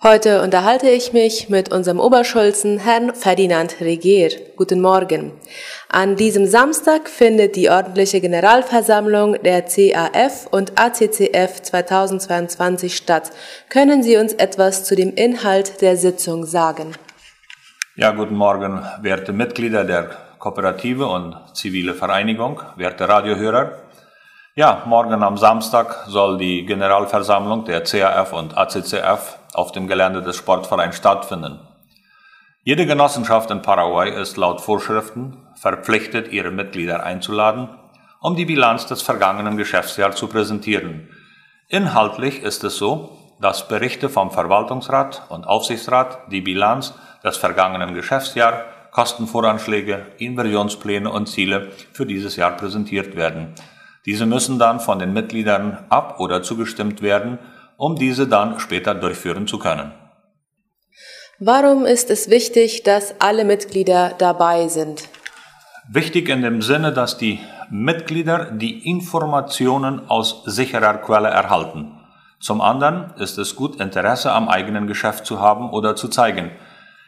Heute unterhalte ich mich mit unserem Oberschulzen, Herrn Ferdinand Regier. Guten Morgen. An diesem Samstag findet die ordentliche Generalversammlung der CAF und ACCF 2022 statt. Können Sie uns etwas zu dem Inhalt der Sitzung sagen? Ja, guten Morgen, werte Mitglieder der Kooperative und zivile Vereinigung, werte Radiohörer. Ja, morgen am Samstag soll die Generalversammlung der CAF und ACCF auf dem Gelände des Sportvereins stattfinden. Jede Genossenschaft in Paraguay ist laut Vorschriften verpflichtet, ihre Mitglieder einzuladen, um die Bilanz des vergangenen Geschäftsjahres zu präsentieren. Inhaltlich ist es so, dass Berichte vom Verwaltungsrat und Aufsichtsrat die Bilanz des vergangenen Geschäftsjahres, Kostenvoranschläge, Inversionspläne und Ziele für dieses Jahr präsentiert werden. Diese müssen dann von den Mitgliedern ab- oder zugestimmt werden um diese dann später durchführen zu können. Warum ist es wichtig, dass alle Mitglieder dabei sind? Wichtig in dem Sinne, dass die Mitglieder die Informationen aus sicherer Quelle erhalten. Zum anderen ist es gut, Interesse am eigenen Geschäft zu haben oder zu zeigen.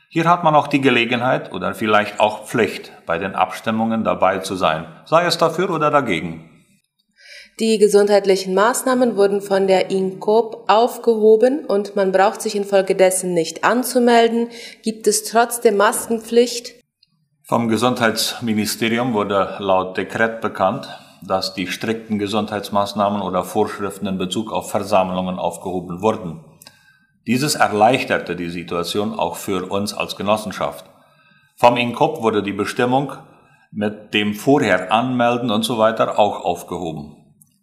Hier hat man auch die Gelegenheit oder vielleicht auch Pflicht, bei den Abstimmungen dabei zu sein, sei es dafür oder dagegen. Die gesundheitlichen Maßnahmen wurden von der INCOP aufgehoben und man braucht sich infolgedessen nicht anzumelden. Gibt es trotzdem Maskenpflicht? Vom Gesundheitsministerium wurde laut Dekret bekannt, dass die strikten Gesundheitsmaßnahmen oder Vorschriften in Bezug auf Versammlungen aufgehoben wurden. Dieses erleichterte die Situation auch für uns als Genossenschaft. Vom INCOP wurde die Bestimmung mit dem vorher Anmelden und so weiter auch aufgehoben.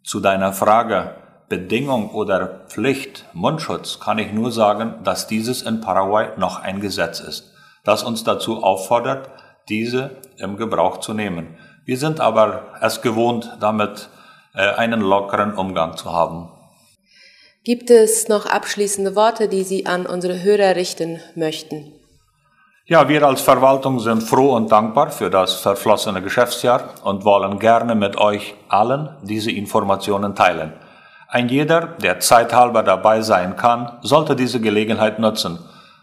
Zu deiner Frage Bedingung oder Pflicht Mundschutz kann ich nur sagen, dass dieses in Paraguay noch ein Gesetz ist, das uns dazu auffordert, diese im Gebrauch zu nehmen. Wir sind aber es gewohnt, damit äh, einen lockeren Umgang zu haben. Gibt es noch abschließende Worte, die Sie an unsere Hörer richten möchten? Ja, wir als Verwaltung sind froh und dankbar für das verflossene Geschäftsjahr und wollen gerne mit euch allen diese Informationen teilen. Ein jeder, der zeithalber dabei sein kann, sollte diese Gelegenheit nutzen.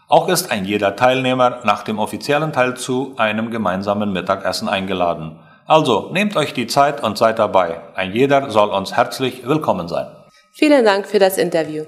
Auch ist ein jeder Teilnehmer nach dem offiziellen Teil zu einem gemeinsamen Mittagessen eingeladen. Also nehmt euch die Zeit und seid dabei. Ein jeder soll uns herzlich willkommen sein. Vielen Dank für das Interview.